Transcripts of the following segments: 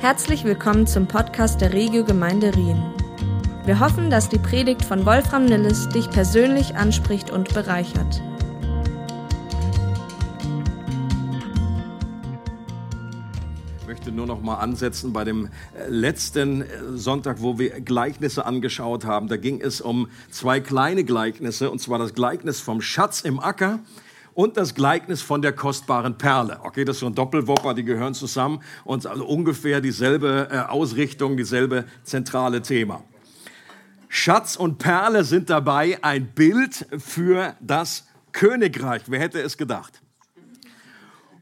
Herzlich willkommen zum Podcast der Regio Gemeinde Rien. Wir hoffen, dass die Predigt von Wolfram Nilles dich persönlich anspricht und bereichert. Ich möchte nur noch mal ansetzen bei dem äh, letzten äh, Sonntag, wo wir Gleichnisse angeschaut haben. Da ging es um zwei kleine Gleichnisse, und zwar das Gleichnis vom Schatz im Acker und das Gleichnis von der kostbaren Perle. Okay, das ist so ein Doppelwopper, die gehören zusammen und also ungefähr dieselbe äh, Ausrichtung, dieselbe zentrale Thema. Schatz und Perle sind dabei ein Bild für das Königreich. Wer hätte es gedacht?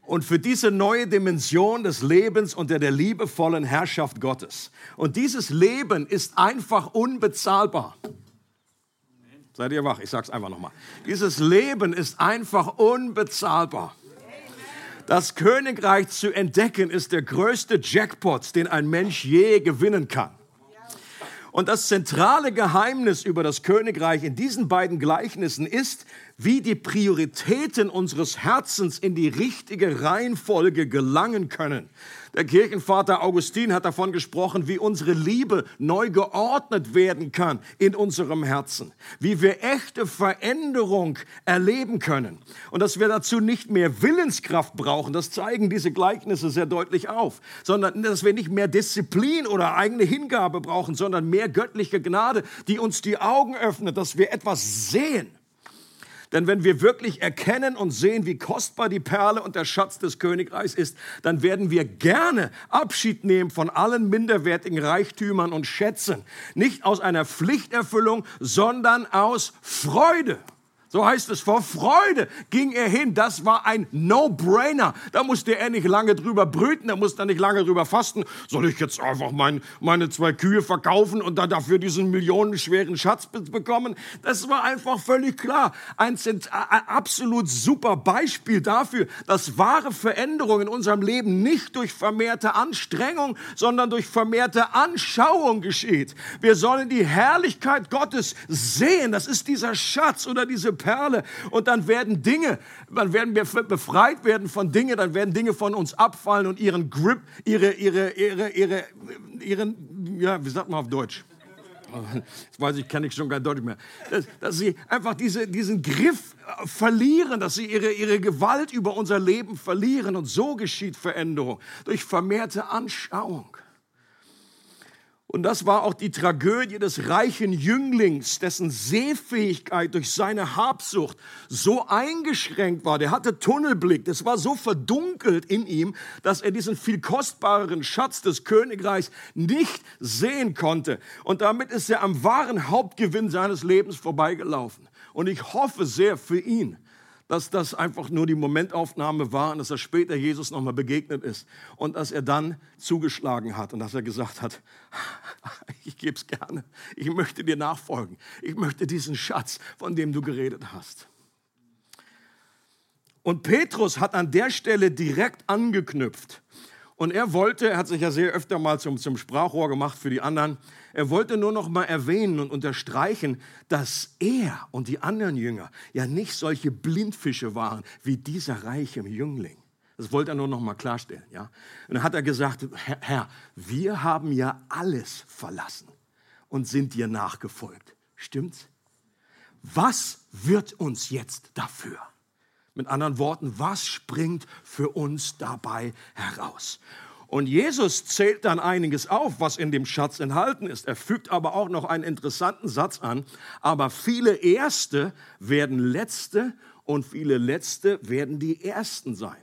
und für diese neue Dimension des Lebens unter der liebevollen Herrschaft Gottes. Und dieses Leben ist einfach unbezahlbar. Seid ihr wach? Ich sag's einfach nochmal. Dieses Leben ist einfach unbezahlbar. Das Königreich zu entdecken ist der größte Jackpot, den ein Mensch je gewinnen kann. Und das zentrale Geheimnis über das Königreich in diesen beiden Gleichnissen ist, wie die Prioritäten unseres Herzens in die richtige Reihenfolge gelangen können. Der Kirchenvater Augustin hat davon gesprochen, wie unsere Liebe neu geordnet werden kann in unserem Herzen, wie wir echte Veränderung erleben können und dass wir dazu nicht mehr Willenskraft brauchen, das zeigen diese Gleichnisse sehr deutlich auf, sondern dass wir nicht mehr Disziplin oder eigene Hingabe brauchen, sondern mehr göttliche Gnade, die uns die Augen öffnet, dass wir etwas sehen denn wenn wir wirklich erkennen und sehen, wie kostbar die Perle und der Schatz des Königreichs ist, dann werden wir gerne Abschied nehmen von allen minderwertigen Reichtümern und Schätzen. Nicht aus einer Pflichterfüllung, sondern aus Freude. So heißt es, vor Freude ging er hin. Das war ein No-Brainer. Da musste er nicht lange drüber brüten, da musste er nicht lange drüber fasten. Soll ich jetzt einfach mein, meine zwei Kühe verkaufen und dann dafür diesen millionenschweren Schatz bekommen? Das war einfach völlig klar. Ein, ein absolut super Beispiel dafür, dass wahre Veränderung in unserem Leben nicht durch vermehrte Anstrengung, sondern durch vermehrte Anschauung geschieht. Wir sollen die Herrlichkeit Gottes sehen. Das ist dieser Schatz oder diese Perle. Und dann werden Dinge, dann werden wir befreit werden von Dingen, dann werden Dinge von uns abfallen und ihren Grip, ihre, ihre, ihre, ihre, ihren, ja, wie sagt man auf Deutsch? Jetzt weiß ich, kann ich schon gar deutlich mehr. Dass, dass sie einfach diese, diesen Griff äh, verlieren, dass sie ihre, ihre Gewalt über unser Leben verlieren. Und so geschieht Veränderung durch vermehrte Anschauung. Und das war auch die Tragödie des reichen Jünglings, dessen Sehfähigkeit durch seine Habsucht so eingeschränkt war. Der hatte Tunnelblick, das war so verdunkelt in ihm, dass er diesen viel kostbareren Schatz des Königreichs nicht sehen konnte. Und damit ist er am wahren Hauptgewinn seines Lebens vorbeigelaufen. Und ich hoffe sehr für ihn, dass das einfach nur die Momentaufnahme war und dass er später Jesus nochmal begegnet ist und dass er dann zugeschlagen hat und dass er gesagt hat, ich gebe es gerne, ich möchte dir nachfolgen, ich möchte diesen Schatz, von dem du geredet hast. Und Petrus hat an der Stelle direkt angeknüpft. Und er wollte, er hat sich ja sehr öfter mal zum, zum Sprachrohr gemacht für die anderen, er wollte nur noch mal erwähnen und unterstreichen, dass er und die anderen Jünger ja nicht solche Blindfische waren wie dieser reiche Jüngling. Das wollte er nur noch mal klarstellen. Ja? Und dann hat er gesagt, Herr, Herr, wir haben ja alles verlassen und sind dir nachgefolgt. Stimmt's? Was wird uns jetzt dafür? Mit anderen Worten, was springt für uns dabei heraus? Und Jesus zählt dann einiges auf, was in dem Schatz enthalten ist. Er fügt aber auch noch einen interessanten Satz an. Aber viele Erste werden Letzte und viele Letzte werden die Ersten sein.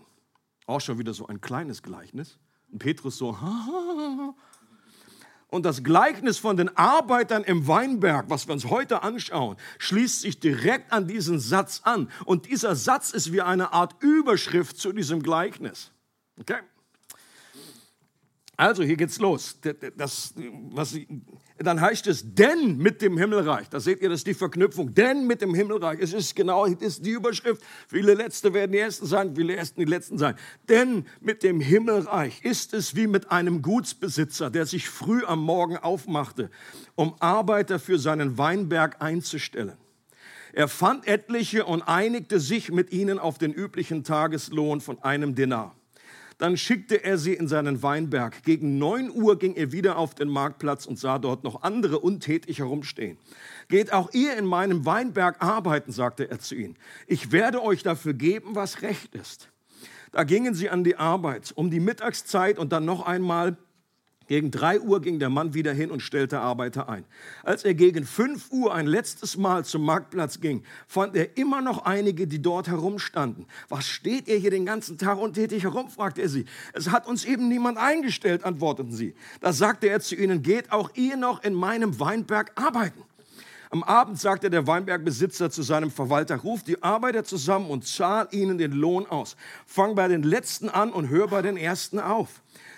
Auch schon wieder so ein kleines Gleichnis. Und Petrus so, und das Gleichnis von den Arbeitern im Weinberg, was wir uns heute anschauen, schließt sich direkt an diesen Satz an. Und dieser Satz ist wie eine Art Überschrift zu diesem Gleichnis. Okay? Also, hier geht's los. Das, was, dann heißt es, denn mit dem Himmelreich. Da seht ihr, das ist die Verknüpfung. Denn mit dem Himmelreich. Es ist genau, es ist die Überschrift. Viele Letzte werden die Ersten sein, viele Ersten die Letzten sein. Denn mit dem Himmelreich ist es wie mit einem Gutsbesitzer, der sich früh am Morgen aufmachte, um Arbeiter für seinen Weinberg einzustellen. Er fand etliche und einigte sich mit ihnen auf den üblichen Tageslohn von einem Denar. Dann schickte er sie in seinen Weinberg. Gegen neun Uhr ging er wieder auf den Marktplatz und sah dort noch andere untätig herumstehen. Geht auch ihr in meinem Weinberg arbeiten, sagte er zu ihnen. Ich werde euch dafür geben, was recht ist. Da gingen sie an die Arbeit um die Mittagszeit und dann noch einmal gegen drei Uhr ging der Mann wieder hin und stellte Arbeiter ein. Als er gegen fünf Uhr ein letztes Mal zum Marktplatz ging, fand er immer noch einige, die dort herumstanden. Was steht ihr hier den ganzen Tag untätig herum? fragte er sie. Es hat uns eben niemand eingestellt, antworteten sie. Da sagte er zu ihnen, geht auch ihr noch in meinem Weinberg arbeiten. Am Abend sagte der Weinbergbesitzer zu seinem Verwalter, ruf die Arbeiter zusammen und zahl ihnen den Lohn aus. Fang bei den Letzten an und hör bei den Ersten auf.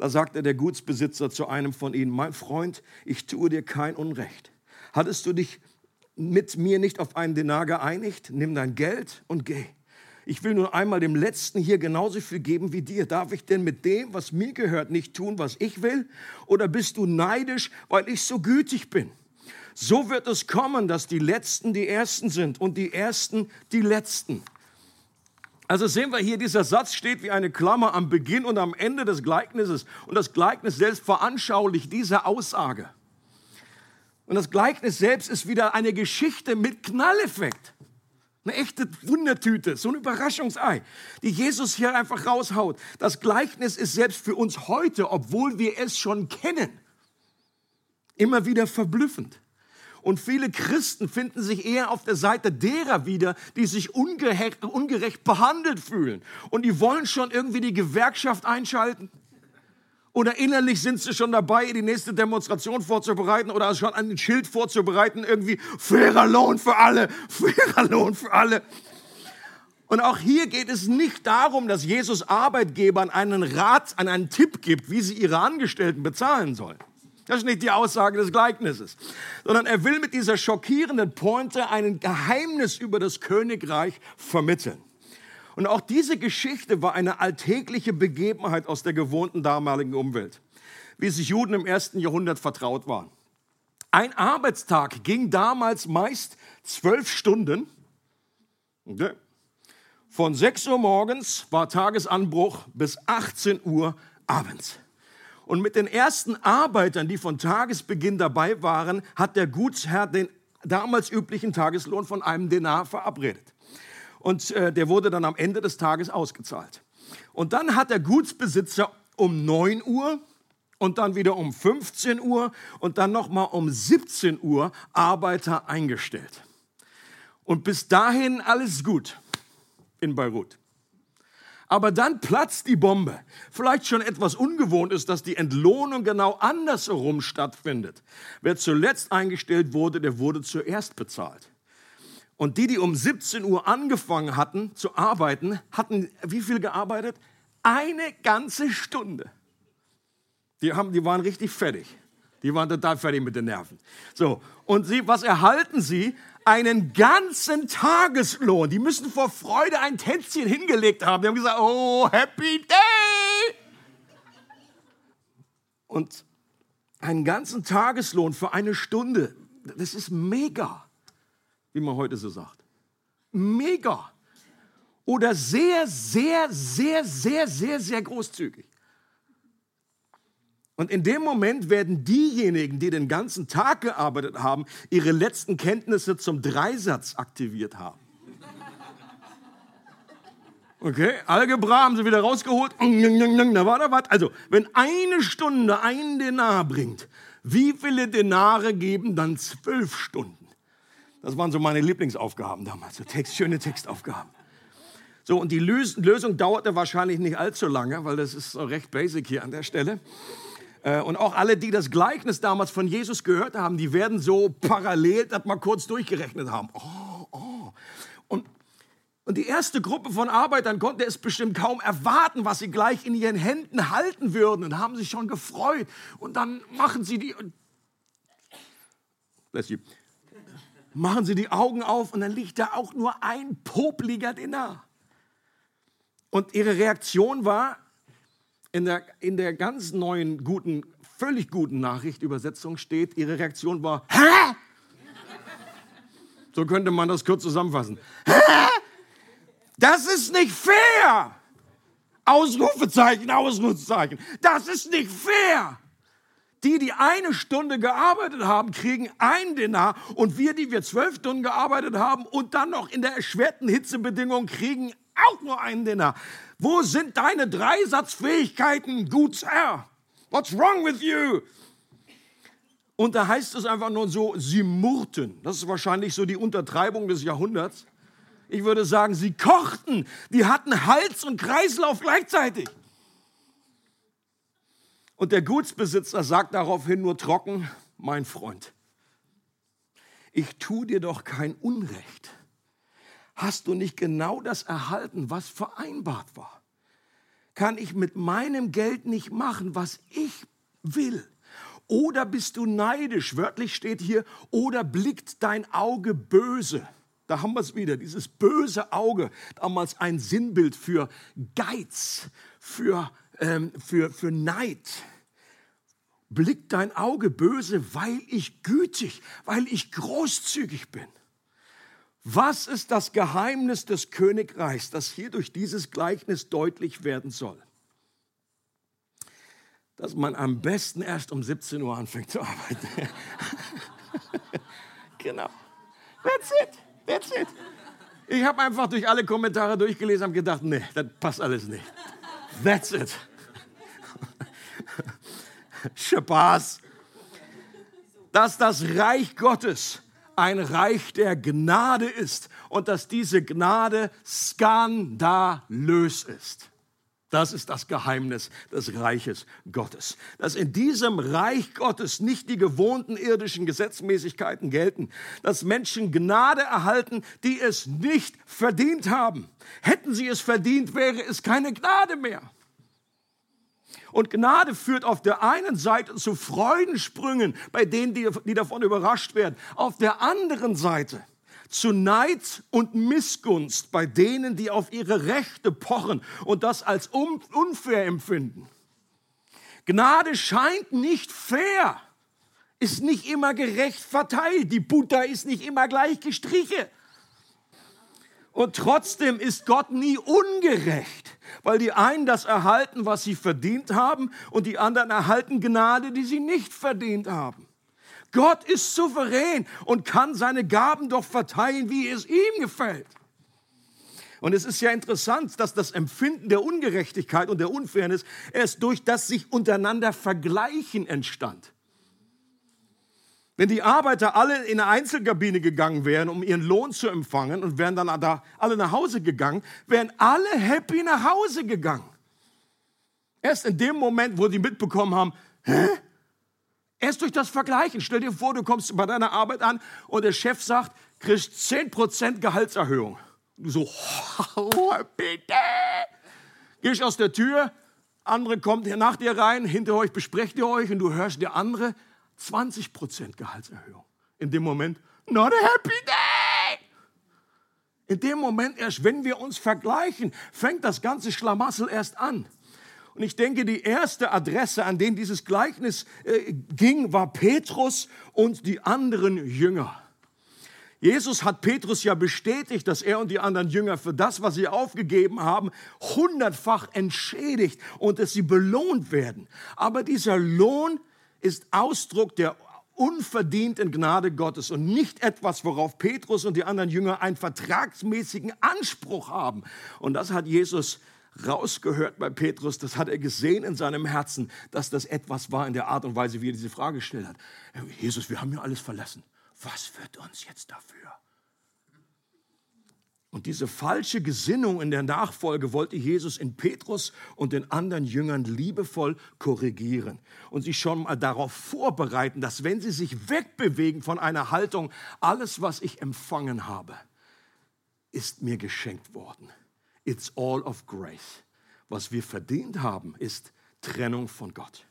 Da sagte der Gutsbesitzer zu einem von ihnen, mein Freund, ich tue dir kein Unrecht. Hattest du dich mit mir nicht auf einen Denar geeinigt? Nimm dein Geld und geh. Ich will nur einmal dem Letzten hier genauso viel geben wie dir. Darf ich denn mit dem, was mir gehört, nicht tun, was ich will? Oder bist du neidisch, weil ich so gütig bin? So wird es kommen, dass die Letzten die Ersten sind und die Ersten die Letzten. Also sehen wir hier, dieser Satz steht wie eine Klammer am Beginn und am Ende des Gleichnisses. Und das Gleichnis selbst veranschaulicht diese Aussage. Und das Gleichnis selbst ist wieder eine Geschichte mit Knalleffekt. Eine echte Wundertüte, so ein Überraschungsei, die Jesus hier einfach raushaut. Das Gleichnis ist selbst für uns heute, obwohl wir es schon kennen, immer wieder verblüffend. Und viele Christen finden sich eher auf der Seite derer wieder, die sich ungerecht, ungerecht behandelt fühlen. Und die wollen schon irgendwie die Gewerkschaft einschalten. Oder innerlich sind sie schon dabei, die nächste Demonstration vorzubereiten oder schon ein Schild vorzubereiten, irgendwie fairer Lohn für alle, fairer Lohn für alle. Und auch hier geht es nicht darum, dass Jesus Arbeitgebern einen Rat, einen Tipp gibt, wie sie ihre Angestellten bezahlen sollen. Das ist nicht die Aussage des Gleichnisses, sondern er will mit dieser schockierenden Pointe ein Geheimnis über das Königreich vermitteln. Und auch diese Geschichte war eine alltägliche Begebenheit aus der gewohnten damaligen Umwelt, wie sich Juden im ersten Jahrhundert vertraut waren. Ein Arbeitstag ging damals meist zwölf Stunden. Okay. Von 6 Uhr morgens war Tagesanbruch bis 18 Uhr abends. Und mit den ersten Arbeitern, die von Tagesbeginn dabei waren, hat der Gutsherr den damals üblichen Tageslohn von einem Denar verabredet. Und äh, der wurde dann am Ende des Tages ausgezahlt. Und dann hat der Gutsbesitzer um 9 Uhr und dann wieder um 15 Uhr und dann nochmal um 17 Uhr Arbeiter eingestellt. Und bis dahin alles gut in Beirut. Aber dann platzt die Bombe. Vielleicht schon etwas ungewohnt ist, dass die Entlohnung genau andersherum stattfindet. Wer zuletzt eingestellt wurde, der wurde zuerst bezahlt. Und die, die um 17 Uhr angefangen hatten zu arbeiten, hatten wie viel gearbeitet? Eine ganze Stunde. Die, haben, die waren richtig fertig. Die waren total fertig mit den Nerven. So, und sie, was erhalten sie? Einen ganzen Tageslohn. Die müssen vor Freude ein Tänzchen hingelegt haben. Die haben gesagt, oh, happy day! Und einen ganzen Tageslohn für eine Stunde, das ist mega, wie man heute so sagt. Mega. Oder sehr, sehr, sehr, sehr, sehr, sehr großzügig. Und in dem Moment werden diejenigen, die den ganzen Tag gearbeitet haben, ihre letzten Kenntnisse zum Dreisatz aktiviert haben. Okay, Algebra haben sie wieder rausgeholt. Da war da was. Also, wenn eine Stunde ein Denar bringt, wie viele Denare geben dann zwölf Stunden? Das waren so meine Lieblingsaufgaben damals, so Text, schöne Textaufgaben. So, und die Lösung dauerte wahrscheinlich nicht allzu lange, weil das ist so recht basic hier an der Stelle. Äh, und auch alle, die das Gleichnis damals von Jesus gehört haben, die werden so parallel das mal kurz durchgerechnet haben. Oh, oh. Und Und die erste Gruppe von Arbeitern konnte es bestimmt kaum erwarten, was sie gleich in ihren Händen halten würden und haben sich schon gefreut. Und dann machen sie die, machen sie die Augen auf und dann liegt da auch nur ein popliger Dinar. Und ihre Reaktion war, in der, in der ganz neuen, guten, völlig guten Nachrichtübersetzung steht, ihre Reaktion war, Hä? So könnte man das kurz zusammenfassen. Hä? Das ist nicht fair! Ausrufezeichen, Ausrufezeichen. Das ist nicht fair! Die, die eine Stunde gearbeitet haben, kriegen ein Dinar und wir, die wir zwölf Stunden gearbeitet haben und dann noch in der erschwerten Hitzebedingung kriegen auch nur einen Dinar. Wo sind deine Dreisatzfähigkeiten, Gutsherr? What's wrong with you? Und da heißt es einfach nur so, sie murrten. Das ist wahrscheinlich so die Untertreibung des Jahrhunderts. Ich würde sagen, sie kochten. Die hatten Hals und Kreislauf gleichzeitig. Und der Gutsbesitzer sagt daraufhin nur trocken, mein Freund, ich tue dir doch kein Unrecht. Hast du nicht genau das erhalten, was vereinbart war? Kann ich mit meinem Geld nicht machen, was ich will? Oder bist du neidisch? Wörtlich steht hier, oder blickt dein Auge böse? Da haben wir es wieder, dieses böse Auge, damals ein Sinnbild für Geiz, für, ähm, für, für Neid blickt dein Auge böse, weil ich gütig, weil ich großzügig bin. Was ist das Geheimnis des Königreichs, das hier durch dieses Gleichnis deutlich werden soll? Dass man am besten erst um 17 Uhr anfängt zu arbeiten. genau. That's it. That's it. Ich habe einfach durch alle Kommentare durchgelesen und gedacht, nee, das passt alles nicht. That's it. Spaß. Dass das Reich Gottes ein Reich der Gnade ist und dass diese Gnade skandalös ist. Das ist das Geheimnis des Reiches Gottes. Dass in diesem Reich Gottes nicht die gewohnten irdischen Gesetzmäßigkeiten gelten. Dass Menschen Gnade erhalten, die es nicht verdient haben. Hätten sie es verdient, wäre es keine Gnade mehr. Und Gnade führt auf der einen Seite zu Freudensprüngen bei denen, die, die davon überrascht werden. Auf der anderen Seite zu Neid und Missgunst bei denen, die auf ihre Rechte pochen und das als unfair empfinden. Gnade scheint nicht fair, ist nicht immer gerecht verteilt. Die Butter ist nicht immer gleich gestrichen. Und trotzdem ist Gott nie ungerecht, weil die einen das erhalten, was sie verdient haben, und die anderen erhalten Gnade, die sie nicht verdient haben. Gott ist souverän und kann seine Gaben doch verteilen, wie es ihm gefällt. Und es ist ja interessant, dass das Empfinden der Ungerechtigkeit und der Unfairness erst durch das sich untereinander vergleichen entstand. Wenn die Arbeiter alle in eine Einzelkabine gegangen wären, um ihren Lohn zu empfangen und wären dann da alle nach Hause gegangen, wären alle happy nach Hause gegangen. Erst in dem Moment, wo die mitbekommen haben, hä? Erst durch das Vergleichen. Stell dir vor, du kommst bei deiner Arbeit an und der Chef sagt, kriegst 10% Gehaltserhöhung. Du so, oh, bitte. Gehst aus der Tür, andere kommt nach dir rein, hinter euch besprecht ihr euch und du hörst der andere, 20% Gehaltserhöhung. In dem Moment, not a happy day. In dem Moment erst, wenn wir uns vergleichen, fängt das ganze Schlamassel erst an. Und ich denke, die erste Adresse, an den dieses Gleichnis äh, ging, war Petrus und die anderen Jünger. Jesus hat Petrus ja bestätigt, dass er und die anderen Jünger für das, was sie aufgegeben haben, hundertfach entschädigt und dass sie belohnt werden. Aber dieser Lohn ist Ausdruck der unverdienten Gnade Gottes und nicht etwas, worauf Petrus und die anderen Jünger einen vertragsmäßigen Anspruch haben. Und das hat Jesus rausgehört bei Petrus, das hat er gesehen in seinem Herzen, dass das etwas war in der Art und Weise, wie er diese Frage gestellt hat. Jesus, wir haben ja alles verlassen. Was wird uns jetzt dafür? Und diese falsche Gesinnung in der Nachfolge wollte Jesus in Petrus und den anderen Jüngern liebevoll korrigieren und sie schon mal darauf vorbereiten, dass wenn sie sich wegbewegen von einer Haltung, alles, was ich empfangen habe, ist mir geschenkt worden. It's all of grace. Was wir verdient haben, ist Trennung von Gott.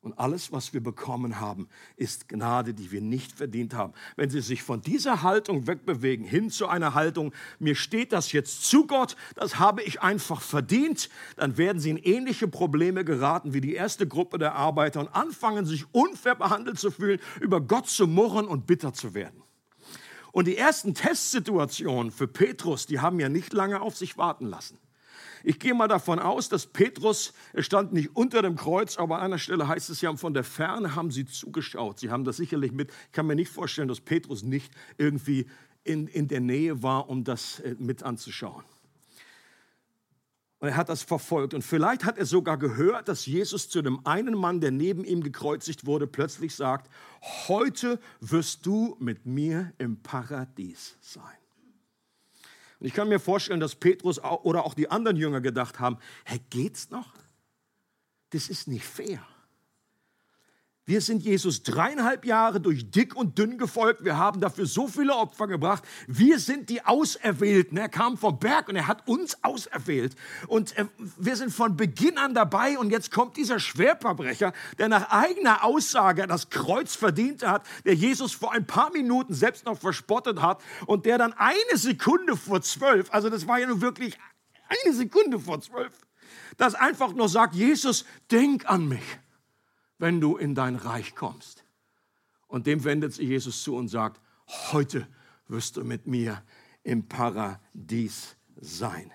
Und alles, was wir bekommen haben, ist Gnade, die wir nicht verdient haben. Wenn Sie sich von dieser Haltung wegbewegen, hin zu einer Haltung, mir steht das jetzt zu Gott, das habe ich einfach verdient, dann werden Sie in ähnliche Probleme geraten wie die erste Gruppe der Arbeiter und anfangen, sich unfair behandelt zu fühlen, über Gott zu murren und bitter zu werden. Und die ersten Testsituationen für Petrus, die haben ja nicht lange auf sich warten lassen. Ich gehe mal davon aus, dass Petrus, er stand nicht unter dem Kreuz, aber an einer Stelle heißt es ja, von der Ferne haben sie zugeschaut. Sie haben das sicherlich mit, ich kann mir nicht vorstellen, dass Petrus nicht irgendwie in, in der Nähe war, um das äh, mit anzuschauen. Und er hat das verfolgt. Und vielleicht hat er sogar gehört, dass Jesus zu dem einen Mann, der neben ihm gekreuzigt wurde, plötzlich sagt, heute wirst du mit mir im Paradies sein. Und ich kann mir vorstellen, dass Petrus oder auch die anderen Jünger gedacht haben, hey, geht's noch? Das ist nicht fair. Wir sind Jesus dreieinhalb Jahre durch dick und dünn gefolgt. Wir haben dafür so viele Opfer gebracht. Wir sind die Auserwählten. Er kam vom Berg und er hat uns auserwählt. Und äh, wir sind von Beginn an dabei. Und jetzt kommt dieser Schwerverbrecher, der nach eigener Aussage das Kreuz verdient hat, der Jesus vor ein paar Minuten selbst noch verspottet hat und der dann eine Sekunde vor zwölf, also das war ja nun wirklich eine Sekunde vor zwölf, das einfach nur sagt, Jesus, denk an mich wenn du in dein Reich kommst. Und dem wendet sich Jesus zu und sagt, heute wirst du mit mir im Paradies sein.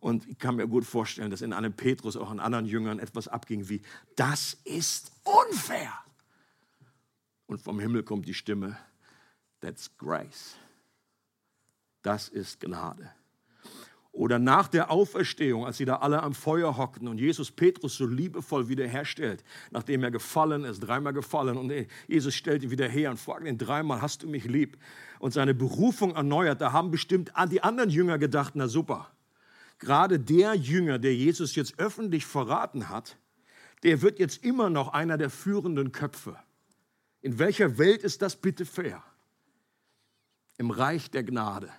Und ich kann mir gut vorstellen, dass in einem Petrus, auch in anderen Jüngern etwas abging wie, das ist unfair. Und vom Himmel kommt die Stimme, that's grace. Das ist Gnade. Oder nach der Auferstehung, als sie da alle am Feuer hockten und Jesus Petrus so liebevoll wiederherstellt, nachdem er gefallen ist, dreimal gefallen und Jesus stellt ihn wieder her und fragt ihn dreimal, hast du mich lieb? Und seine Berufung erneuert, da haben bestimmt die anderen Jünger gedacht, na super, gerade der Jünger, der Jesus jetzt öffentlich verraten hat, der wird jetzt immer noch einer der führenden Köpfe. In welcher Welt ist das bitte fair? Im Reich der Gnade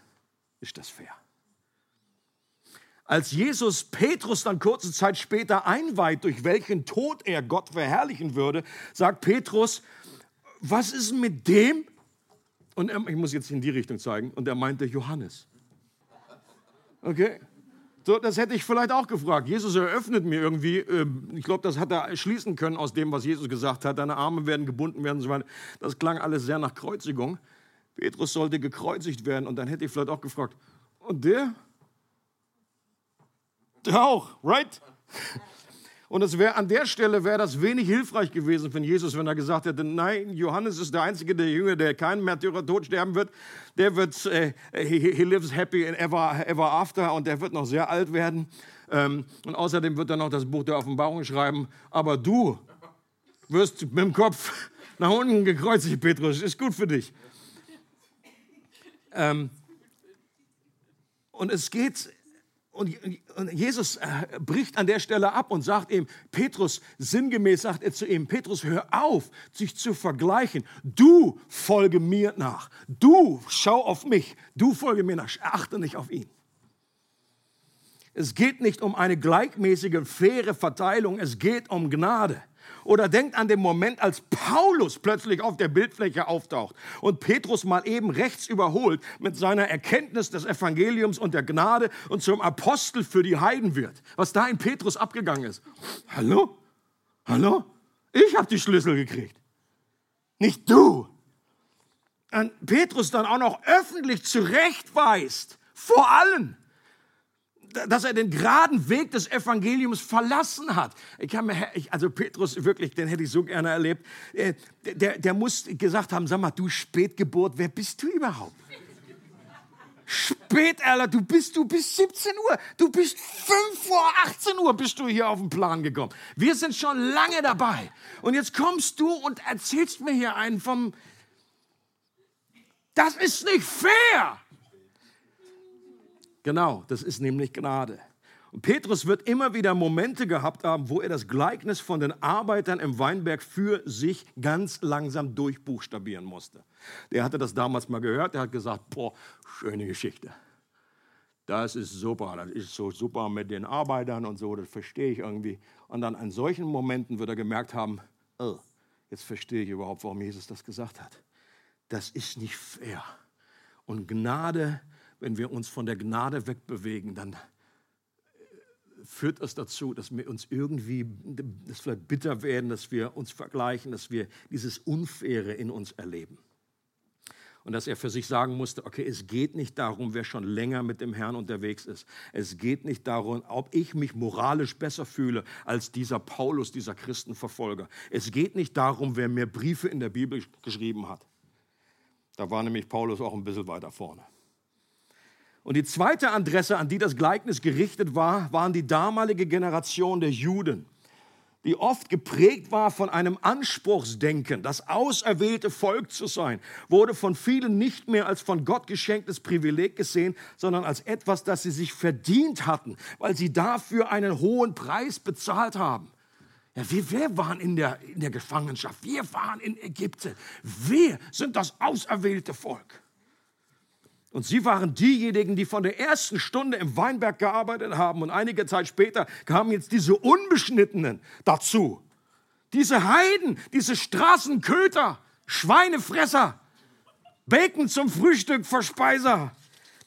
ist das fair. Als Jesus Petrus dann kurze Zeit später einweiht, durch welchen Tod er Gott verherrlichen würde, sagt Petrus, was ist mit dem? Und er, ich muss jetzt in die Richtung zeigen. Und er meinte Johannes. Okay? So, das hätte ich vielleicht auch gefragt. Jesus eröffnet mir irgendwie, ähm, ich glaube, das hat er schließen können aus dem, was Jesus gesagt hat. Deine Arme werden gebunden werden und so weiter. Das klang alles sehr nach Kreuzigung. Petrus sollte gekreuzigt werden und dann hätte ich vielleicht auch gefragt, und der? Auch, right? Und es wäre an der Stelle wäre das wenig hilfreich gewesen von Jesus, wenn er gesagt hätte, nein, Johannes ist der einzige der Jünger, der keinen Märtyrertod sterben wird. Der wird, äh, he, he, lives happy and ever, ever after und der wird noch sehr alt werden. Ähm, und außerdem wird er noch das Buch der Offenbarung schreiben. Aber du wirst mit dem Kopf nach unten gekreuzigt, Petrus. Ist gut für dich. Ähm, und es geht und, Jesus äh, bricht an der Stelle ab und sagt ihm, Petrus, sinngemäß sagt er zu ihm, Petrus, hör auf, sich zu vergleichen. Du folge mir nach. Du schau auf mich. Du folge mir nach. Achte nicht auf ihn. Es geht nicht um eine gleichmäßige, faire Verteilung. Es geht um Gnade. Oder denkt an den Moment, als Paulus plötzlich auf der Bildfläche auftaucht und Petrus mal eben rechts überholt mit seiner Erkenntnis des Evangeliums und der Gnade und zum Apostel für die Heiden wird. Was da in Petrus abgegangen ist. Hallo? Hallo? Ich habe die Schlüssel gekriegt. Nicht du. Und Petrus dann auch noch öffentlich zurechtweist. Vor allen dass er den geraden Weg des Evangeliums verlassen hat. Ich habe mir, also Petrus wirklich, den hätte ich so gerne erlebt. Äh, der, der muss gesagt haben, sag mal, du Spätgeburt, wer bist du überhaupt? Spät, Alter, du bist, du bist 17 Uhr, du bist 5 vor 18 Uhr bist du hier auf den Plan gekommen. Wir sind schon lange dabei. Und jetzt kommst du und erzählst mir hier einen vom, das ist nicht fair. Genau, das ist nämlich Gnade. Und Petrus wird immer wieder Momente gehabt haben, wo er das Gleichnis von den Arbeitern im Weinberg für sich ganz langsam durchbuchstabieren musste. Der hatte das damals mal gehört, der hat gesagt, boah, schöne Geschichte. Das ist super, das ist so super mit den Arbeitern und so, das verstehe ich irgendwie. Und dann an solchen Momenten wird er gemerkt haben, oh, jetzt verstehe ich überhaupt, warum Jesus das gesagt hat. Das ist nicht fair. Und Gnade, wenn wir uns von der Gnade wegbewegen, dann führt es dazu, dass wir uns irgendwie, dass vielleicht bitter werden, dass wir uns vergleichen, dass wir dieses Unfaire in uns erleben. Und dass er für sich sagen musste, okay, es geht nicht darum, wer schon länger mit dem Herrn unterwegs ist. Es geht nicht darum, ob ich mich moralisch besser fühle als dieser Paulus, dieser Christenverfolger. Es geht nicht darum, wer mehr Briefe in der Bibel geschrieben hat. Da war nämlich Paulus auch ein bisschen weiter vorne. Und die zweite Adresse, an die das Gleichnis gerichtet war, waren die damalige Generation der Juden, die oft geprägt war von einem Anspruchsdenken. Das auserwählte Volk zu sein, wurde von vielen nicht mehr als von Gott geschenktes Privileg gesehen, sondern als etwas, das sie sich verdient hatten, weil sie dafür einen hohen Preis bezahlt haben. Ja, wir, wir waren in der, in der Gefangenschaft, wir waren in Ägypten, wir sind das auserwählte Volk. Und sie waren diejenigen, die von der ersten Stunde im Weinberg gearbeitet haben. Und einige Zeit später kamen jetzt diese Unbeschnittenen dazu. Diese Heiden, diese Straßenköter, Schweinefresser, Bacon zum Frühstück, Verspeiser,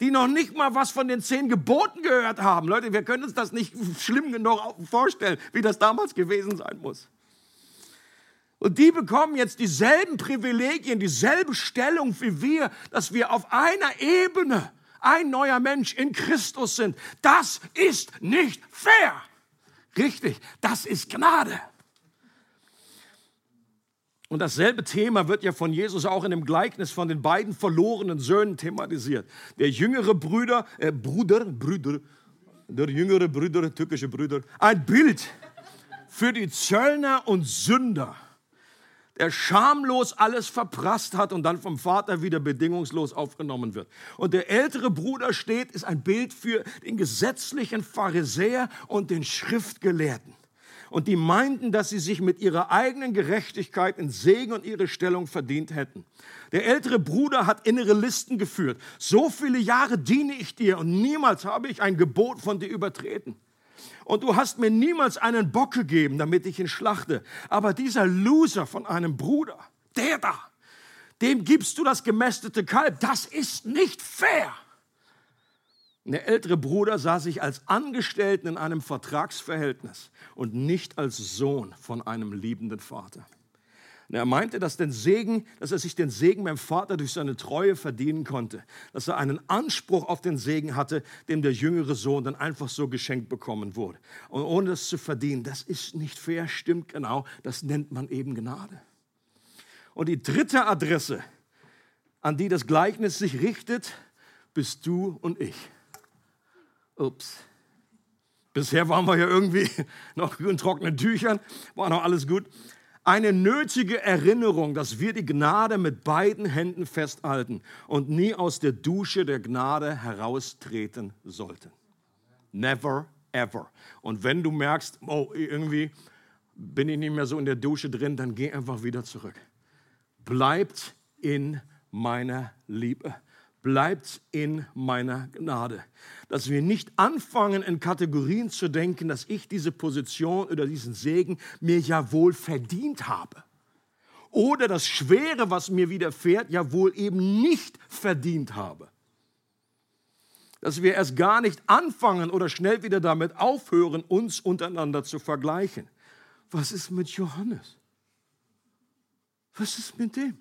die noch nicht mal was von den zehn Geboten gehört haben. Leute, wir können uns das nicht schlimm genug vorstellen, wie das damals gewesen sein muss. Und die bekommen jetzt dieselben Privilegien, dieselbe Stellung wie wir, dass wir auf einer Ebene ein neuer Mensch in Christus sind. Das ist nicht fair. Richtig, das ist Gnade. Und dasselbe Thema wird ja von Jesus auch in dem Gleichnis von den beiden verlorenen Söhnen thematisiert. Der jüngere Brüder, äh, Bruder, Brüder, der jüngere Brüder, türkische Brüder, ein Bild für die Zöllner und Sünder der schamlos alles verprasst hat und dann vom Vater wieder bedingungslos aufgenommen wird. Und der ältere Bruder steht, ist ein Bild für den gesetzlichen Pharisäer und den Schriftgelehrten. Und die meinten, dass sie sich mit ihrer eigenen Gerechtigkeit in Segen und ihre Stellung verdient hätten. Der ältere Bruder hat innere Listen geführt. So viele Jahre diene ich dir und niemals habe ich ein Gebot von dir übertreten. Und du hast mir niemals einen Bock gegeben, damit ich ihn schlachte. Aber dieser Loser von einem Bruder, der da, dem gibst du das gemästete Kalb. Das ist nicht fair. Der ältere Bruder sah sich als Angestellten in einem Vertragsverhältnis und nicht als Sohn von einem liebenden Vater. Und er meinte, dass, den Segen, dass er sich den Segen beim Vater durch seine Treue verdienen konnte. Dass er einen Anspruch auf den Segen hatte, dem der jüngere Sohn dann einfach so geschenkt bekommen wurde. Und ohne das zu verdienen, das ist nicht fair, stimmt genau, das nennt man eben Gnade. Und die dritte Adresse, an die das Gleichnis sich richtet, bist du und ich. Ups. Bisher waren wir ja irgendwie noch in trockenen Tüchern, war noch alles gut eine nötige Erinnerung, dass wir die Gnade mit beiden Händen festhalten und nie aus der Dusche der Gnade heraustreten sollten. Never, ever. Und wenn du merkst, oh, irgendwie bin ich nicht mehr so in der Dusche drin, dann geh einfach wieder zurück. Bleibt in meiner Liebe bleibt in meiner Gnade. Dass wir nicht anfangen, in Kategorien zu denken, dass ich diese Position oder diesen Segen mir ja wohl verdient habe. Oder das Schwere, was mir widerfährt, ja wohl eben nicht verdient habe. Dass wir erst gar nicht anfangen oder schnell wieder damit aufhören, uns untereinander zu vergleichen. Was ist mit Johannes? Was ist mit dem?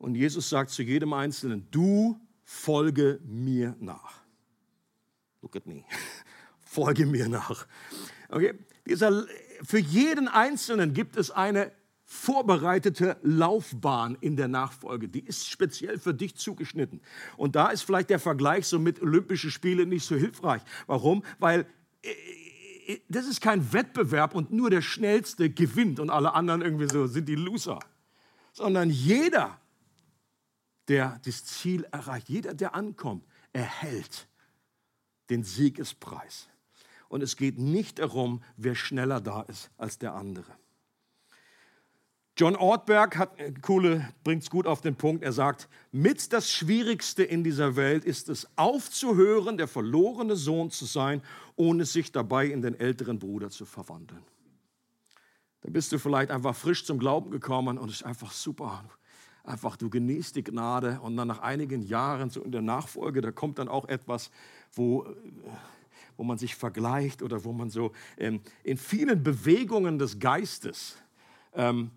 Und Jesus sagt zu jedem Einzelnen, du folge mir nach. Look at me. Folge mir nach. Okay? Dieser, für jeden Einzelnen gibt es eine vorbereitete Laufbahn in der Nachfolge. Die ist speziell für dich zugeschnitten. Und da ist vielleicht der Vergleich so mit Olympischen Spielen nicht so hilfreich. Warum? Weil äh, äh, das ist kein Wettbewerb und nur der Schnellste gewinnt und alle anderen irgendwie so sind die Loser. Sondern jeder der das Ziel erreicht, jeder, der ankommt, erhält den Siegespreis. Und es geht nicht darum, wer schneller da ist als der andere. John Ortberg hat äh, coole, bringt es gut auf den Punkt. Er sagt, mit das Schwierigste in dieser Welt ist es aufzuhören, der verlorene Sohn zu sein, ohne sich dabei in den älteren Bruder zu verwandeln. Da bist du vielleicht einfach frisch zum Glauben gekommen und es ist einfach super. Einfach, du genießt die Gnade und dann nach einigen Jahren, so in der Nachfolge, da kommt dann auch etwas, wo, äh, wo man sich vergleicht oder wo man so ähm, in vielen Bewegungen des Geistes, ähm,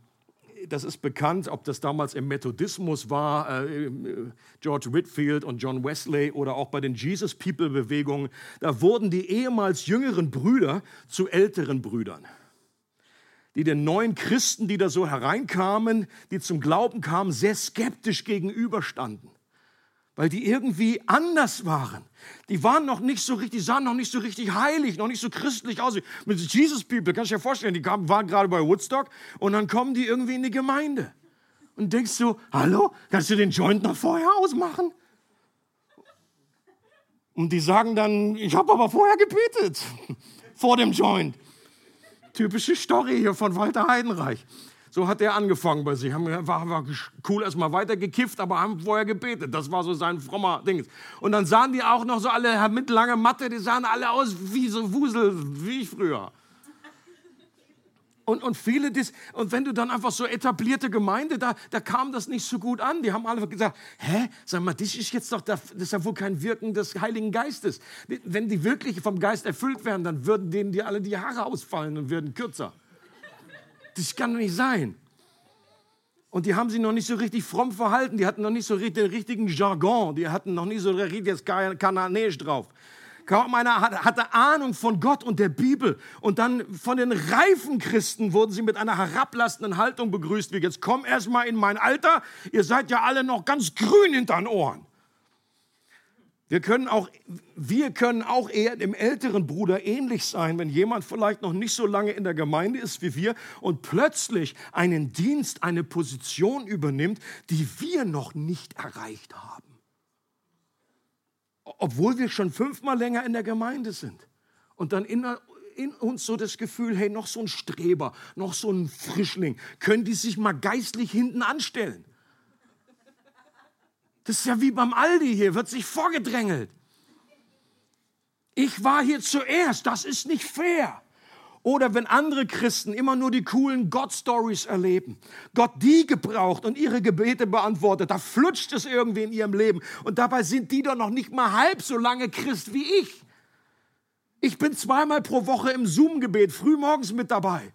das ist bekannt, ob das damals im Methodismus war, äh, George Whitfield und John Wesley oder auch bei den Jesus People Bewegungen, da wurden die ehemals jüngeren Brüder zu älteren Brüdern die den neuen Christen, die da so hereinkamen, die zum Glauben kamen, sehr skeptisch gegenüberstanden. Weil die irgendwie anders waren. Die waren noch nicht so richtig, sahen noch nicht so richtig heilig, noch nicht so christlich aus. Mit Jesus People, kannst du dir vorstellen, die kamen, waren gerade bei Woodstock und dann kommen die irgendwie in die Gemeinde. Und denkst du, hallo, kannst du den Joint noch vorher ausmachen? Und die sagen dann, ich habe aber vorher gebetet vor dem Joint. Typische Story hier von Walter Heidenreich. So hat er angefangen bei sich. Haben, war, war cool erstmal weitergekifft, aber haben vorher gebetet. Das war so sein frommer Ding. Und dann sahen die auch noch so alle mit langer Matte, die sahen alle aus wie so Wusel, wie ich früher. Und, und viele, dis, und wenn du dann einfach so etablierte Gemeinde, da, da kam das nicht so gut an. Die haben alle gesagt, hä, sag mal, das ist jetzt doch, das ist ja wohl kein Wirken des Heiligen Geistes. Wenn die wirklich vom Geist erfüllt wären, dann würden denen die alle die Haare ausfallen und würden kürzer. Das kann doch nicht sein. Und die haben sich noch nicht so richtig fromm verhalten. Die hatten noch nicht so den richtigen Jargon. Die hatten noch nicht so richtig Kananäisch drauf. Kaum einer hatte Ahnung von Gott und der Bibel. Und dann von den reifen Christen wurden sie mit einer herablassenden Haltung begrüßt, wie jetzt komm erst mal in mein Alter. Ihr seid ja alle noch ganz grün hinter den Ohren. Wir können, auch, wir können auch eher dem älteren Bruder ähnlich sein, wenn jemand vielleicht noch nicht so lange in der Gemeinde ist wie wir und plötzlich einen Dienst, eine Position übernimmt, die wir noch nicht erreicht haben obwohl wir schon fünfmal länger in der Gemeinde sind. Und dann in, in, uns so das Gefühl, hey, noch so ein Streber, noch so ein Frischling, können die sich mal geistlich hinten anstellen? Das ist ja wie beim Aldi hier, wird sich vorgedrängelt. Ich war hier zuerst, das ist nicht fair. Oder wenn andere Christen immer nur die coolen God-Stories erleben, Gott die gebraucht und ihre Gebete beantwortet, da flutscht es irgendwie in ihrem Leben. Und dabei sind die doch noch nicht mal halb so lange Christ wie ich. Ich bin zweimal pro Woche im Zoom-Gebet frühmorgens mit dabei.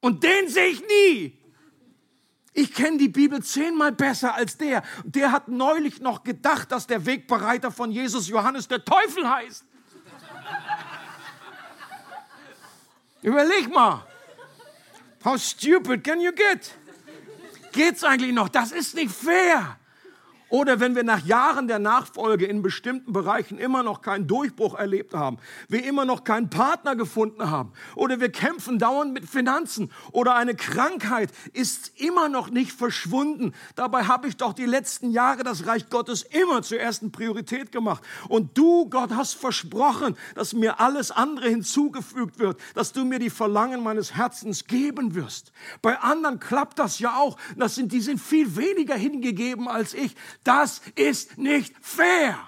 Und den sehe ich nie. Ich kenne die Bibel zehnmal besser als der. Der hat neulich noch gedacht, dass der Wegbereiter von Jesus Johannes der Teufel heißt. Überleg mal. How stupid can you get? Geht's eigentlich noch? Das ist nicht fair. Oder wenn wir nach Jahren der Nachfolge in bestimmten Bereichen immer noch keinen Durchbruch erlebt haben, wir immer noch keinen Partner gefunden haben, oder wir kämpfen dauernd mit Finanzen, oder eine Krankheit ist immer noch nicht verschwunden. Dabei habe ich doch die letzten Jahre das Reich Gottes immer zur ersten Priorität gemacht. Und du, Gott, hast versprochen, dass mir alles andere hinzugefügt wird, dass du mir die Verlangen meines Herzens geben wirst. Bei anderen klappt das ja auch. Das sind, die sind viel weniger hingegeben als ich. Das ist nicht fair.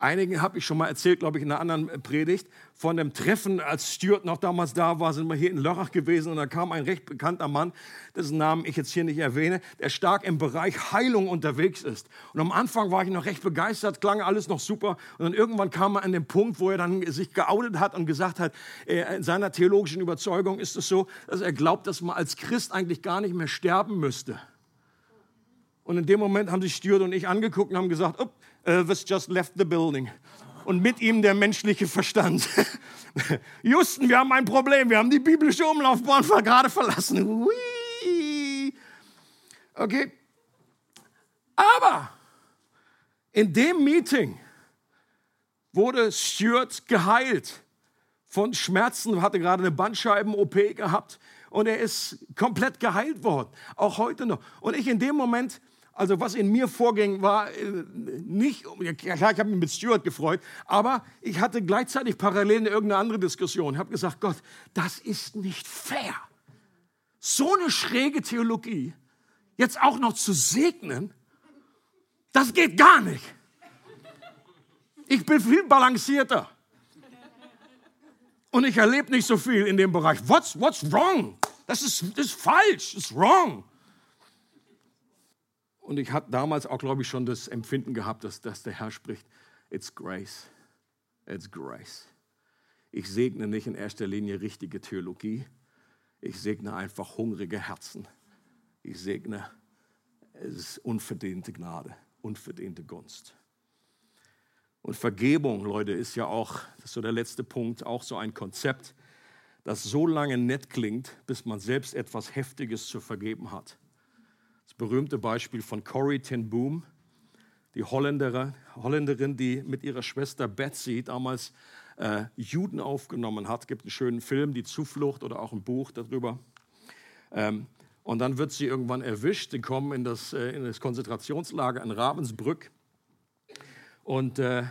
Einigen habe ich schon mal erzählt, glaube ich, in einer anderen Predigt, von dem Treffen, als Stuart noch damals da war, sind wir hier in Lörrach gewesen und da kam ein recht bekannter Mann, dessen Namen ich jetzt hier nicht erwähne, der stark im Bereich Heilung unterwegs ist. Und am Anfang war ich noch recht begeistert, klang alles noch super und dann irgendwann kam er an den Punkt, wo er dann sich geoutet hat und gesagt hat, in seiner theologischen Überzeugung ist es so, dass er glaubt, dass man als Christ eigentlich gar nicht mehr sterben müsste. Und in dem Moment haben sich Stuart und ich angeguckt und haben gesagt, oh, Elvis just left the building. Und mit ihm der menschliche Verstand. Justin, wir haben ein Problem. Wir haben die biblische Umlaufbahn gerade verlassen. Hui. Okay. Aber in dem Meeting wurde Stuart geheilt von Schmerzen, hatte gerade eine Bandscheiben-OP gehabt und er ist komplett geheilt worden, auch heute noch. Und ich in dem Moment Also was in mir vorging, war äh, nicht, klar, ich habe mich mit Stuart gefreut, aber ich hatte gleichzeitig parallel eine irgendeine andere Diskussion. Ich habe gesagt, Gott, das ist nicht fair. So eine schräge Theologie, jetzt auch noch zu segnen, das geht gar nicht. Ich bin viel balancierter. Und ich erlebe nicht so viel in dem Bereich. What's, what's wrong? Das ist, das ist falsch, das ist wrong. Und ich hatte damals auch, glaube ich, schon das Empfinden gehabt, dass, dass der Herr spricht, it's grace, it's grace. Ich segne nicht in erster Linie richtige Theologie, ich segne einfach hungrige Herzen. Ich segne, es ist unverdiente Gnade, unverdiente Gunst. Und Vergebung, Leute, ist ja auch, das ist so der letzte Punkt, auch so ein Konzept, das so lange nett klingt, bis man selbst etwas Heftiges zu vergeben hat berühmte Beispiel von Corrie ten Boom, die Holländerin, Holländerin, die mit ihrer Schwester Betsy damals äh, Juden aufgenommen hat. Es gibt einen schönen Film, Die Zuflucht oder auch ein Buch darüber. Ähm, und dann wird sie irgendwann erwischt. Sie kommen in das, äh, in das Konzentrationslager in Ravensbrück. Und äh,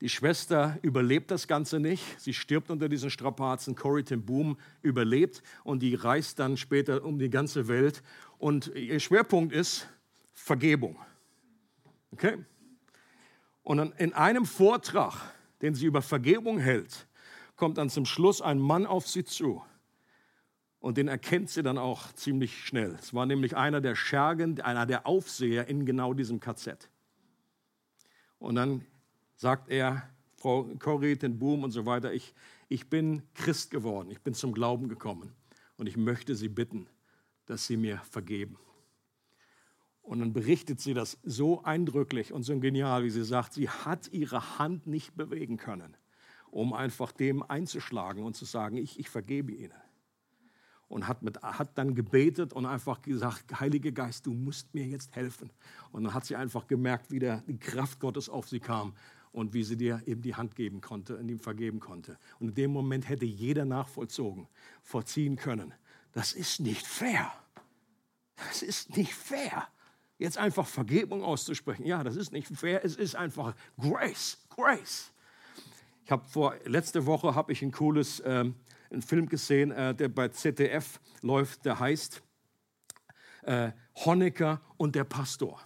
die Schwester überlebt das Ganze nicht. Sie stirbt unter diesen Strapazen. Corrie ten Boom überlebt und die reist dann später um die ganze Welt. Und ihr Schwerpunkt ist Vergebung. Okay? Und in einem Vortrag, den sie über Vergebung hält, kommt dann zum Schluss ein Mann auf sie zu. Und den erkennt sie dann auch ziemlich schnell. Es war nämlich einer der Schergen, einer der Aufseher in genau diesem KZ. Und dann sagt er, Frau Corrie ten Boom und so weiter, ich, ich bin Christ geworden, ich bin zum Glauben gekommen und ich möchte Sie bitten, dass Sie mir vergeben. Und dann berichtet sie das so eindrücklich und so genial, wie sie sagt, sie hat ihre Hand nicht bewegen können, um einfach dem einzuschlagen und zu sagen, ich, ich vergebe Ihnen. Und hat, mit, hat dann gebetet und einfach gesagt, Heiliger Geist, du musst mir jetzt helfen. Und dann hat sie einfach gemerkt, wie der, die Kraft Gottes auf sie kam und wie sie dir eben die Hand geben konnte und ihm vergeben konnte. Und in dem Moment hätte jeder nachvollzogen, vorziehen können. Das ist nicht fair. Das ist nicht fair. Jetzt einfach Vergebung auszusprechen. Ja, das ist nicht fair. Es ist einfach Grace, Grace. Ich habe vor letzte Woche habe ich ein cooles ähm, einen Film gesehen, äh, der bei ZDF läuft. Der heißt äh, Honecker und der Pastor.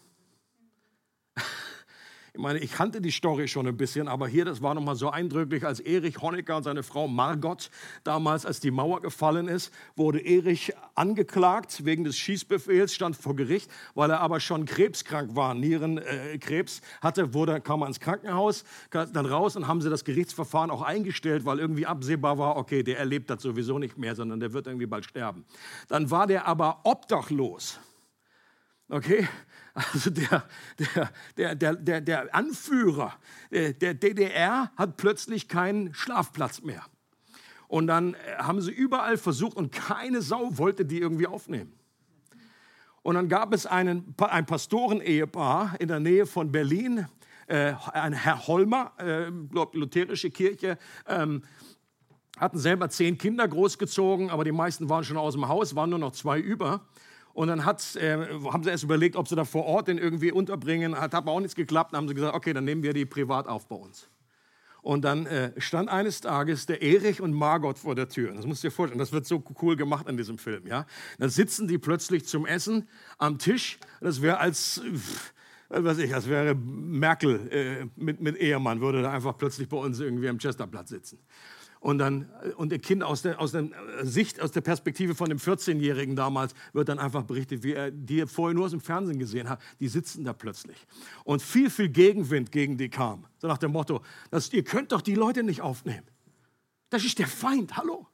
Ich meine, ich kannte die Story schon ein bisschen, aber hier, das war nochmal so eindrücklich, als Erich Honecker und seine Frau Margot damals, als die Mauer gefallen ist, wurde Erich angeklagt wegen des Schießbefehls, stand vor Gericht, weil er aber schon krebskrank war, Nierenkrebs äh, hatte, wurde, kam er ins Krankenhaus, dann raus und haben sie das Gerichtsverfahren auch eingestellt, weil irgendwie absehbar war, okay, der erlebt das sowieso nicht mehr, sondern der wird irgendwie bald sterben. Dann war der aber obdachlos. Okay, also der, der, der, der, der Anführer der DDR hat plötzlich keinen Schlafplatz mehr. Und dann äh, haben sie überall versucht und keine Sau wollte die irgendwie aufnehmen. Und dann gab es einen, ein Pastorenehepaar in der Nähe von Berlin, äh, ein Herr Holmer, äh, lutherische Kirche, ähm, hatten selber zehn Kinder großgezogen, aber die meisten waren schon aus dem Haus, waren nur noch zwei über. Und dann hat, äh, haben sie erst überlegt, ob sie da vor Ort den irgendwie unterbringen. Hat aber auch nichts geklappt. Dann haben sie gesagt, okay, dann nehmen wir die privat auf bei uns. Und dann äh, stand eines Tages der Erich und Margot vor der Tür. Das musst du dir vorstellen, das wird so cool gemacht in diesem Film. Ja? Dann sitzen die plötzlich zum Essen am Tisch. Das wäre als, äh, was ich, als wäre Merkel äh, mit, mit Ehemann, würde da einfach plötzlich bei uns irgendwie am Chesterplatz sitzen. Und, dann, und der Kind aus der, aus der Sicht, aus der Perspektive von dem 14-Jährigen damals wird dann einfach berichtet, wie er die vorher nur aus dem Fernsehen gesehen hat. Die sitzen da plötzlich. Und viel, viel Gegenwind gegen die kam. So nach dem Motto, dass, ihr könnt doch die Leute nicht aufnehmen. Das ist der Feind, hallo.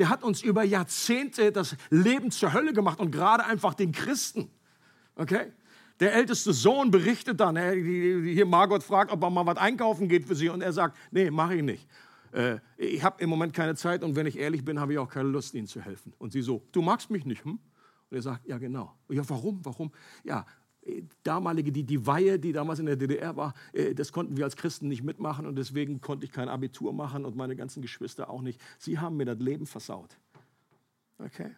Der hat uns über Jahrzehnte das Leben zur Hölle gemacht und gerade einfach den Christen. Okay? Der älteste Sohn berichtet dann, hier Margot fragt, ob er mal was einkaufen geht für sie und er sagt, nee, mache ich nicht äh, ich habe im Moment keine Zeit und wenn ich ehrlich bin, habe ich auch keine Lust, ihnen zu helfen. Und sie so, du magst mich nicht, hm? Und er sagt, ja genau. Ja, warum, warum? Ja, äh, damalige, die, die Weihe, die damals in der DDR war, äh, das konnten wir als Christen nicht mitmachen und deswegen konnte ich kein Abitur machen und meine ganzen Geschwister auch nicht. Sie haben mir das Leben versaut. Okay?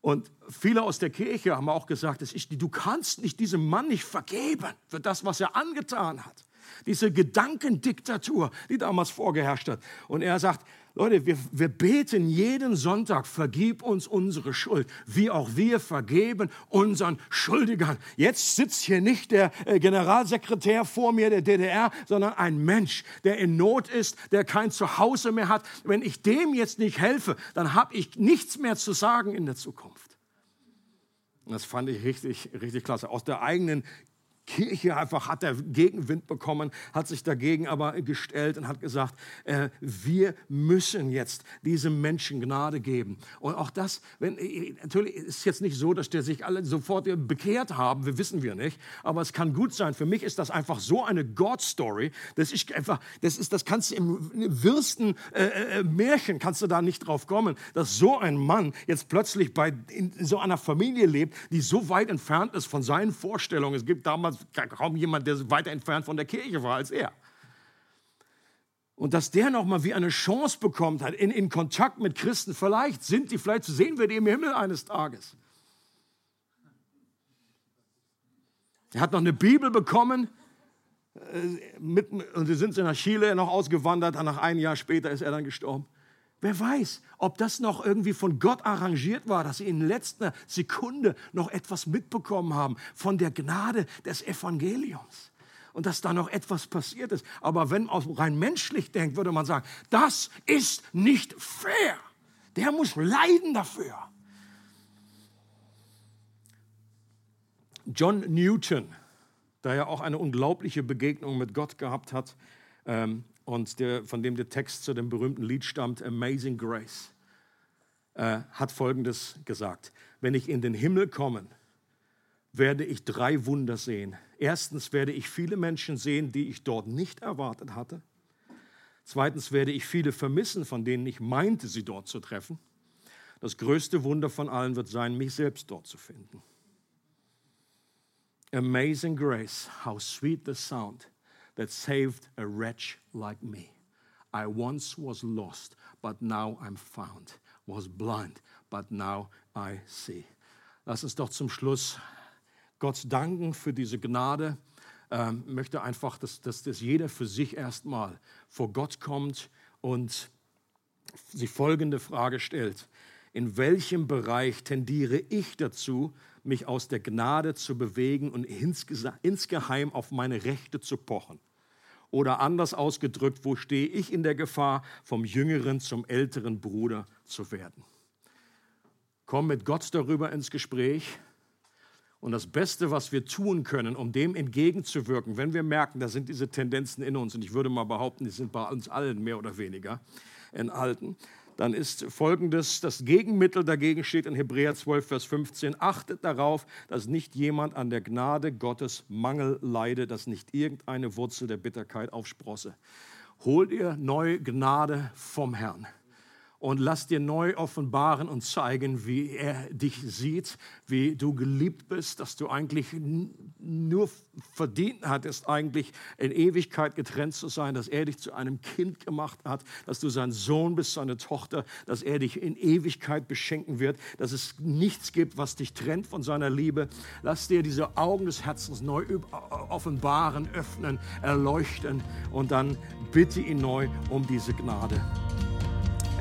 Und viele aus der Kirche haben auch gesagt, du kannst nicht diesem Mann nicht vergeben für das, was er angetan hat. Diese Gedankendiktatur, die damals vorgeherrscht hat. Und er sagt, Leute, wir, wir beten jeden Sonntag, vergib uns unsere Schuld, wie auch wir vergeben unseren Schuldigern. Jetzt sitzt hier nicht der äh, Generalsekretär vor mir der DDR, sondern ein Mensch, der in Not ist, der kein Zuhause mehr hat. Wenn ich dem jetzt nicht helfe, dann habe ich nichts mehr zu sagen in der Zukunft. das fand ich richtig, richtig klasse. Aus der eigenen Kirche einfach hat er Gegenwind bekommen, hat sich dagegen aber gestellt und hat gesagt, äh, wir müssen jetzt diesem Menschen Gnade geben. Und auch das, wenn, äh, natürlich ist es jetzt nicht so, dass der sich alle sofort bekehrt haben, wir wissen wir nicht, aber es kann gut sein. Für mich ist das einfach so eine God-Story, dass ich einfach, das ist, das kannst du im wirsten äh, äh, Märchen kannst du da nicht drauf kommen, dass so ein Mann jetzt plötzlich bei in so einer Familie lebt, die so weit entfernt ist von seinen Vorstellungen. Es gibt damals kaum jemand, der weiter entfernt von der Kirche war als er. Und dass der nochmal wie eine Chance bekommt hat in, in Kontakt mit Christen, vielleicht sind die, vielleicht sehen wir die im Himmel eines Tages. Er hat noch eine Bibel bekommen, äh, mit, und sie sind nach Chile noch ausgewandert, nach einem Jahr später ist er dann gestorben. Wer weiß, ob das noch irgendwie von Gott arrangiert war, dass sie in letzter Sekunde noch etwas mitbekommen haben von der Gnade des Evangeliums und dass da noch etwas passiert ist. Aber wenn man rein menschlich denkt, würde man sagen, das ist nicht fair. Der muss leiden dafür. John Newton, der ja auch eine unglaubliche Begegnung mit Gott gehabt hat, ähm, und der, von dem der Text zu dem berühmten Lied stammt, Amazing Grace, äh, hat Folgendes gesagt. Wenn ich in den Himmel komme, werde ich drei Wunder sehen. Erstens werde ich viele Menschen sehen, die ich dort nicht erwartet hatte. Zweitens werde ich viele vermissen, von denen ich meinte, sie dort zu treffen. Das größte Wunder von allen wird sein, mich selbst dort zu finden. Amazing grace, how sweet the sound that saved a wretch like me. I once was lost, but now I'm found, was blind, but now I see. Lass uns doch zum Schluss Gott danken für diese Gnade. Ähm, möchte einfach, dass, dass, dass jeder für sich erstmal vor Gott kommt und sich folgende Frage stellt. In welchem Bereich tendiere ich dazu, mich aus der Gnade zu bewegen und insgeheim auf meine Rechte zu pochen? Oder anders ausgedrückt, wo stehe ich in der Gefahr, vom jüngeren zum älteren Bruder zu werden? Komm mit Gott darüber ins Gespräch. Und das Beste, was wir tun können, um dem entgegenzuwirken, wenn wir merken, da sind diese Tendenzen in uns, und ich würde mal behaupten, die sind bei uns allen mehr oder weniger enthalten, dann ist folgendes, das Gegenmittel dagegen steht in Hebräer 12, Vers 15, achtet darauf, dass nicht jemand an der Gnade Gottes Mangel leide, dass nicht irgendeine Wurzel der Bitterkeit aufsprosse. Hol dir neue Gnade vom Herrn und lass dir neu offenbaren und zeigen, wie er dich sieht, wie du geliebt bist, dass du eigentlich nur verdient hattest, eigentlich in Ewigkeit getrennt zu sein, dass er dich zu einem Kind gemacht hat, dass du sein Sohn bist, seine Tochter, dass er dich in Ewigkeit beschenken wird, dass es nichts gibt, was dich trennt von seiner Liebe. Lass dir diese Augen des Herzens neu offenbaren, öffnen, erleuchten und dann bitte ihn neu um diese Gnade.